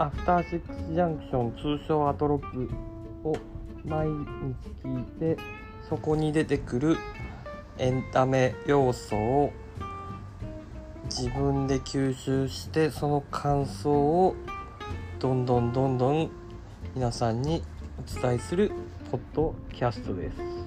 アフターシックスジャンクション通称アトロックを毎日聞いてそこに出てくるエンタメ要素を自分で吸収してその感想をどんどんどんどん皆さんにお伝えするポッドキャストです。